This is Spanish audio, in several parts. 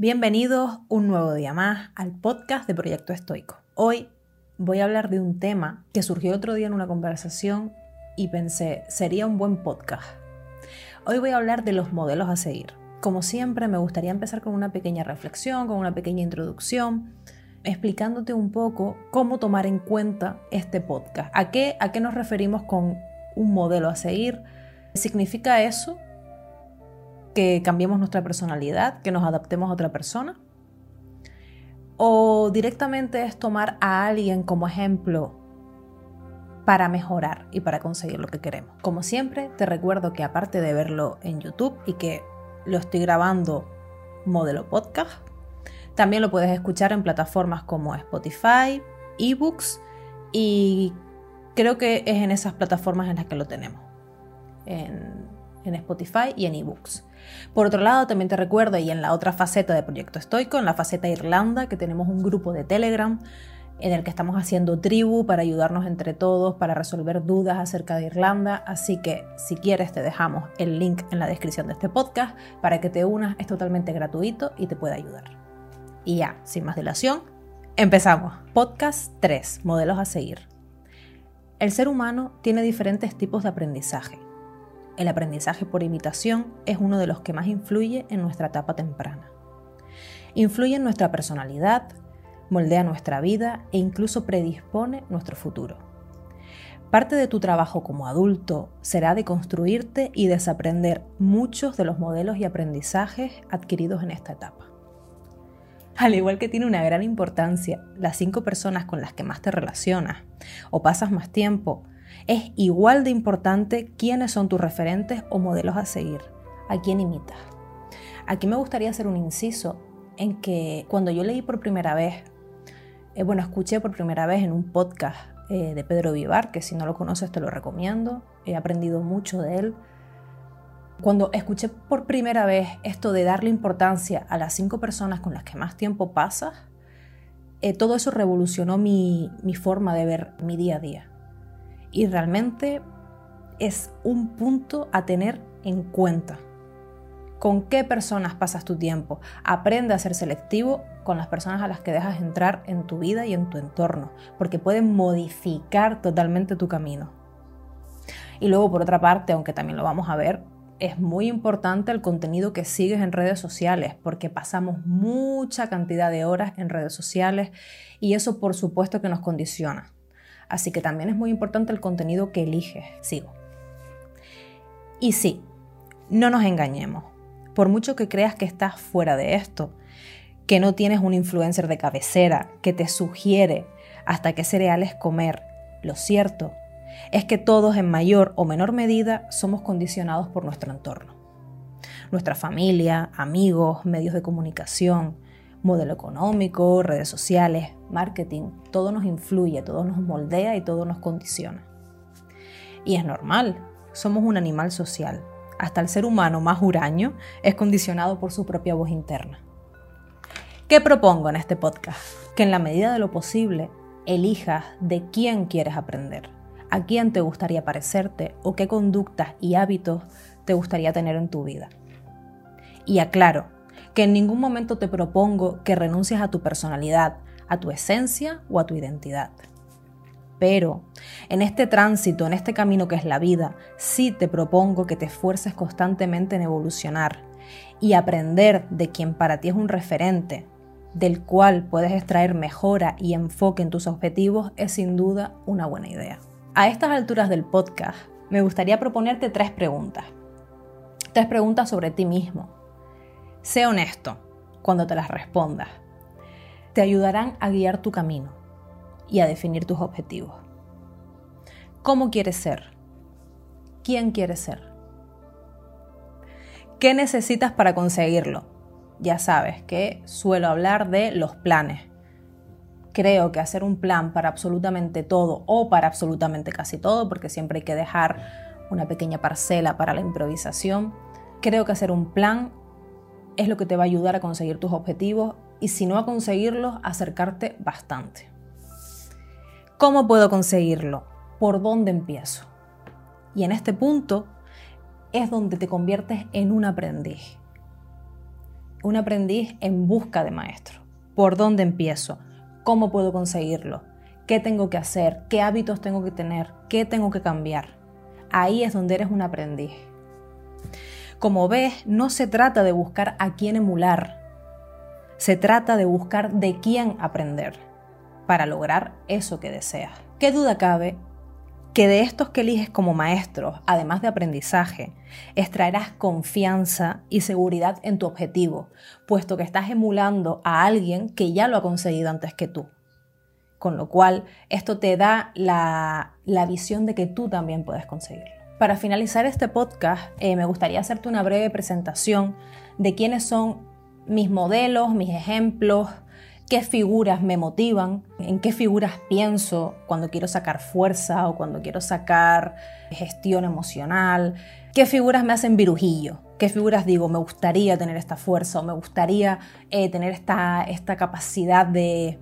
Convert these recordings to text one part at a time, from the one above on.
Bienvenidos un nuevo día más al podcast de Proyecto Estoico. Hoy voy a hablar de un tema que surgió otro día en una conversación y pensé, sería un buen podcast. Hoy voy a hablar de los modelos a seguir. Como siempre, me gustaría empezar con una pequeña reflexión, con una pequeña introducción, explicándote un poco cómo tomar en cuenta este podcast. ¿A qué, a qué nos referimos con un modelo a seguir? ¿Significa eso que cambiemos nuestra personalidad, que nos adaptemos a otra persona? ¿O directamente es tomar a alguien como ejemplo para mejorar y para conseguir lo que queremos? Como siempre, te recuerdo que aparte de verlo en YouTube y que lo estoy grabando modelo podcast, también lo puedes escuchar en plataformas como Spotify, eBooks y creo que es en esas plataformas en las que lo tenemos. En, en Spotify y en eBooks. Por otro lado, también te recuerdo, y en la otra faceta de Proyecto Estoico, en la faceta Irlanda, que tenemos un grupo de Telegram en el que estamos haciendo tribu para ayudarnos entre todos, para resolver dudas acerca de Irlanda. Así que si quieres te dejamos el link en la descripción de este podcast para que te unas. Es totalmente gratuito y te puede ayudar. Y ya, sin más dilación, empezamos. Podcast 3, modelos a seguir. El ser humano tiene diferentes tipos de aprendizaje el aprendizaje por imitación es uno de los que más influye en nuestra etapa temprana. Influye en nuestra personalidad, moldea nuestra vida e incluso predispone nuestro futuro. Parte de tu trabajo como adulto será de construirte y desaprender muchos de los modelos y aprendizajes adquiridos en esta etapa. Al igual que tiene una gran importancia las cinco personas con las que más te relacionas o pasas más tiempo, es igual de importante quiénes son tus referentes o modelos a seguir, a quién imitas. Aquí me gustaría hacer un inciso en que cuando yo leí por primera vez, eh, bueno, escuché por primera vez en un podcast eh, de Pedro Vivar, que si no lo conoces te lo recomiendo, he aprendido mucho de él. Cuando escuché por primera vez esto de darle importancia a las cinco personas con las que más tiempo pasas, eh, todo eso revolucionó mi forma de ver mi día a día y realmente es un punto a tener en cuenta. ¿Con qué personas pasas tu tiempo? Aprende a ser selectivo con las personas a las que dejas entrar en tu vida y en tu entorno, porque pueden modificar totalmente tu camino. Y luego, por otra parte, aunque también lo vamos a ver, es muy importante el contenido que sigues en redes sociales, porque pasamos mucha cantidad de horas en redes sociales y eso por supuesto que nos condiciona. Así que también es muy importante el contenido que eliges. Sigo. Y sí, no nos engañemos. Por mucho que creas que estás fuera de esto, que no tienes un influencer de cabecera que te sugiere hasta qué cereales comer, lo cierto es que todos en mayor o menor medida somos condicionados por nuestro entorno. Nuestra familia, amigos, medios de comunicación, modelo económico, redes sociales, marketing, todo nos influye, todo nos moldea y todo nos condiciona. Y es normal, somos un animal social. Hasta el ser humano más huraño es condicionado por su propia voz interna. ¿Qué propongo en este podcast? Que en la medida de lo posible elijas de quién quieres aprender, a quién te gustaría parecerte o qué conductas y hábitos te gustaría tener en tu vida. Y aclaro, que en ningún momento te propongo que renuncies a tu personalidad, a tu esencia o a tu identidad. Pero en este tránsito, en este camino que es la vida, sí te propongo que te esfuerces constantemente en evolucionar y aprender de quien para ti es un referente, del cual puedes extraer mejora y enfoque en tus objetivos, es sin duda una buena idea. A estas alturas del podcast, me gustaría proponerte tres preguntas. Tres preguntas sobre ti mismo, Sé honesto cuando te las respondas. Te ayudarán a guiar tu camino y a definir tus objetivos. ¿Cómo quieres ser? ¿Quién quieres ser? ¿Qué necesitas para conseguirlo? Ya sabes que suelo hablar de los planes. Creo que hacer un plan para absolutamente todo o para absolutamente casi todo, porque siempre hay que dejar una pequeña parcela para la improvisación, creo que hacer un plan es lo que te va a ayudar a conseguir tus objetivos y si no a conseguirlos, acercarte bastante. ¿Cómo puedo conseguirlo? ¿Por dónde empiezo? Y en este punto es donde te conviertes en un aprendiz. un aprendiz en busca de maestro. ¿Por dónde empiezo? ¿Cómo puedo conseguirlo? ¿Qué tengo que hacer? ¿Qué hábitos tengo que tener? ¿Qué tengo que cambiar? Ahí es donde eres un aprendiz. Como ves, no se trata de buscar a quién emular, se trata de buscar de quién aprender para lograr eso que deseas. ¿Qué duda cabe que de estos que eliges como maestros, además de aprendizaje, extraerás confianza y seguridad en tu objetivo, puesto que estás emulando a alguien que ya lo ha conseguido antes que tú. Con lo cual, esto te da la, visión de que tú también puedes conseguirlo. Para finalizar este podcast, eh, me gustaría hacerte una breve presentación de quiénes son mis modelos, mis ejemplos, qué figuras me motivan, en qué figuras pienso cuando quiero sacar fuerza o cuando quiero sacar gestión emocional, qué figuras me hacen virujillo, qué figuras digo, me gustaría tener esta fuerza o me gustaría eh, tener esta, esta capacidad de,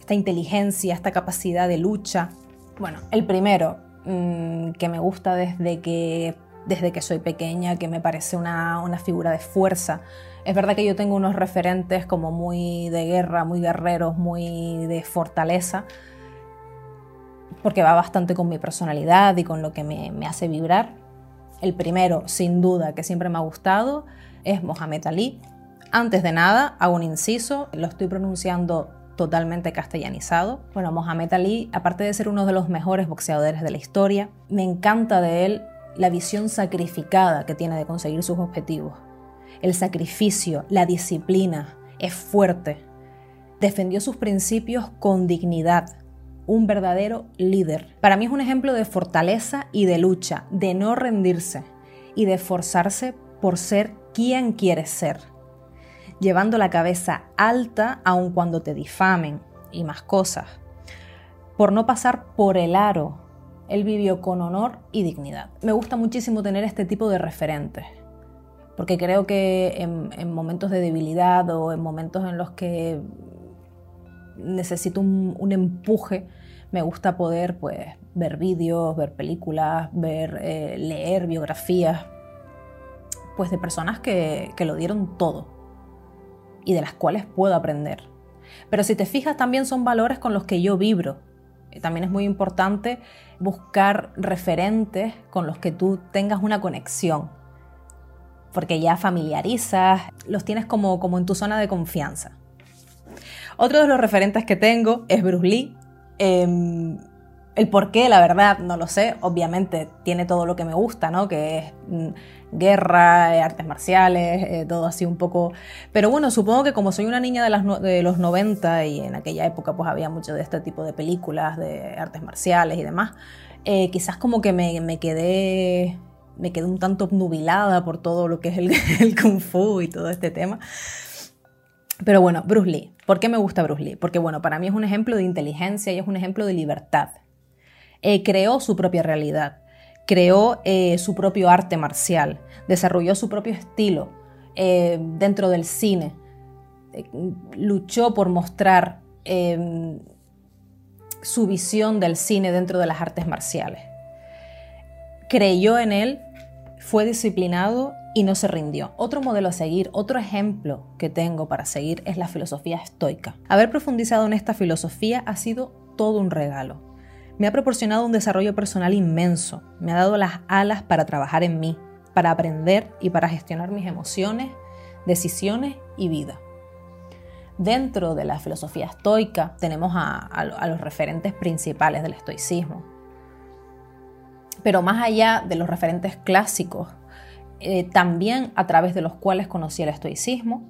esta inteligencia, esta capacidad de lucha. Bueno, el primero mm, que me gusta desde que, desde que soy pequeña, que me parece una, una figura de fuerza, es verdad que yo tengo unos referentes como muy de guerra, muy guerreros, muy de fortaleza, porque va bastante con mi personalidad y con lo que me, hace vibrar. El primero, sin duda, que siempre me ha gustado, es Mohamed Ali. Antes de nada, hago un inciso, lo estoy pronunciando totalmente castellanizado. Bueno, Mohamed Ali, aparte de ser uno de los mejores boxeadores de la historia, me encanta de él la visión sacrificada que tiene de conseguir sus objetivos el sacrificio, la disciplina, es fuerte. Defendió sus principios con dignidad, un verdadero líder. Para mí es un ejemplo de fortaleza y de lucha, de no rendirse y de esforzarse por ser quien quieres ser, llevando la cabeza alta aun cuando te difamen y más cosas. Por no pasar por el aro, él vivió con honor y dignidad. Me gusta muchísimo tener este tipo de referentes porque creo que en, momentos de debilidad o en momentos en los que necesito un, empuje, me gusta poder pues, ver vídeos, ver películas, ver, eh, leer biografías pues, de personas que, que lo dieron todo y de las cuales puedo aprender. Pero si te fijas, también son valores con los que yo vibro. También es muy importante buscar referentes con los que tú tengas una conexión porque ya familiarizas, los tienes como, como en tu zona de confianza. Otro de los referentes que tengo es Bruce Lee. Em, el por qué, la verdad, no lo sé. Obviamente tiene todo lo que me gusta, ¿no? Que es mm, guerra, eh, artes marciales, eh, todo así un poco... Pero bueno, supongo que como soy una niña de, los 90 y en aquella época pues había mucho de este tipo de películas de artes marciales y demás, eh, quizás como que me, quedé me quedé un tanto obnubilada por todo lo que es el, kung fu y todo este tema. Pero bueno, Bruce Lee. ¿Por qué me gusta Bruce Lee? Porque bueno, para mí es un ejemplo de inteligencia y es un ejemplo de libertad. Eh, creó su propia realidad, creó eh, su propio arte marcial, desarrolló su propio estilo eh, dentro del cine, luchó por mostrar su visión del cine dentro de las artes marciales. Creyó en él fue disciplinado y no se rindió. Otro modelo a seguir, otro ejemplo que tengo para seguir es la filosofía estoica. Haber profundizado en esta filosofía ha sido todo un regalo. Me ha proporcionado un desarrollo personal inmenso, me ha dado las alas para trabajar en mí, para aprender y para gestionar mis emociones, decisiones y vida. Dentro de la filosofía estoica tenemos a, los referentes principales del estoicismo, pero más allá de los referentes clásicos, eh, también a través de los cuales conocí el estoicismo,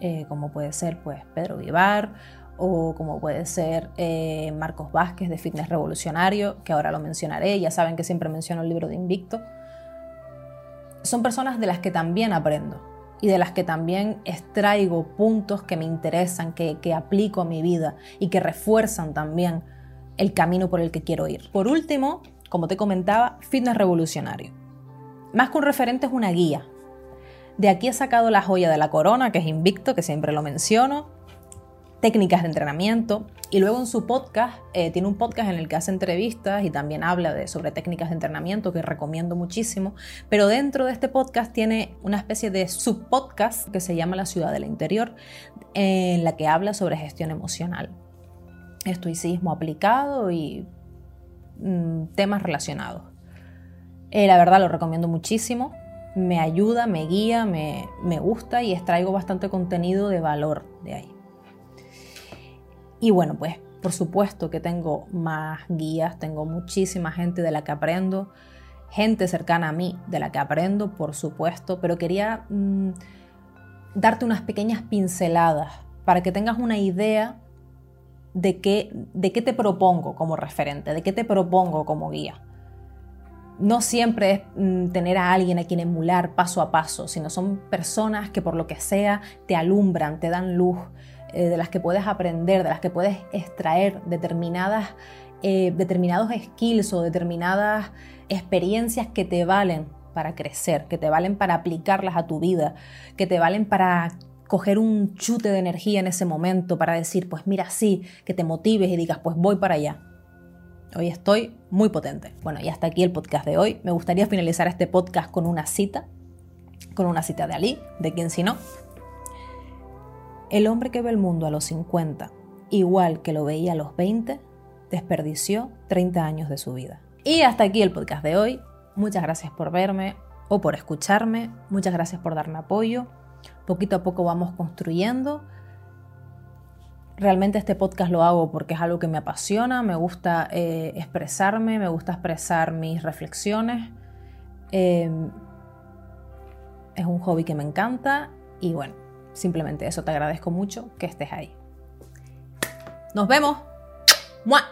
eh, como puede ser pues, Pedro Vivar o como puede ser eh, Marcos Vázquez de Fitness Revolucionario, que ahora lo mencionaré, ya saben que siempre menciono el libro de Invicto. Son personas de las que también aprendo y de las que también extraigo puntos que me interesan, que, que aplico a mi vida y que refuerzan también el camino por el que quiero ir. Por último, como te comentaba, fitness revolucionario. Más que un referente es una guía. De aquí he sacado la joya de la corona, que es Invicto, que siempre lo menciono. Técnicas de entrenamiento y luego en su podcast, eh, tiene un podcast en el que hace entrevistas y también habla de, sobre técnicas de entrenamiento que recomiendo muchísimo, pero dentro de este podcast tiene una especie de subpodcast que se llama La ciudad del interior, en la que habla sobre gestión emocional, estoicismo aplicado y mm, temas relacionados. Eh, la verdad lo recomiendo muchísimo, me ayuda, me guía, me, me gusta y extraigo bastante contenido de valor de ahí. Y bueno, pues por supuesto que tengo más guías, tengo muchísima gente de la que aprendo, gente cercana a mí de la que aprendo, por supuesto, pero quería mm, darte unas pequeñas pinceladas para que tengas una idea de qué, de qué te propongo como referente, de qué te propongo como guía. No siempre es mm, tener a alguien a quien emular paso a paso, sino son personas que por lo que sea te alumbran, te dan luz, eh, de las que puedes aprender, de las que puedes extraer determinadas, eh, determinados skills o determinadas experiencias que te valen para crecer, que te valen para aplicarlas a tu vida, que te valen para coger un chute de energía en ese momento, para decir, pues mira, sí, que te motives y digas, pues voy para allá. Hoy estoy muy potente. Bueno, y hasta aquí el podcast de hoy. Me gustaría finalizar este podcast con una cita, con una cita de Ali, de quien si no, el hombre que ve el mundo a los 50, igual que lo veía a los 20, desperdició 30 años de su vida. Y hasta aquí el podcast de hoy. Muchas gracias por verme o por escucharme. Muchas gracias por darme apoyo. Poquito a poco vamos construyendo. Realmente este podcast lo hago porque es algo que me apasiona, me gusta eh, expresarme, me gusta expresar mis reflexiones. Em, es un hobby que me encanta y bueno, Simplemente eso, te agradezco mucho que estés ahí. Nos vemos. ¡Mua!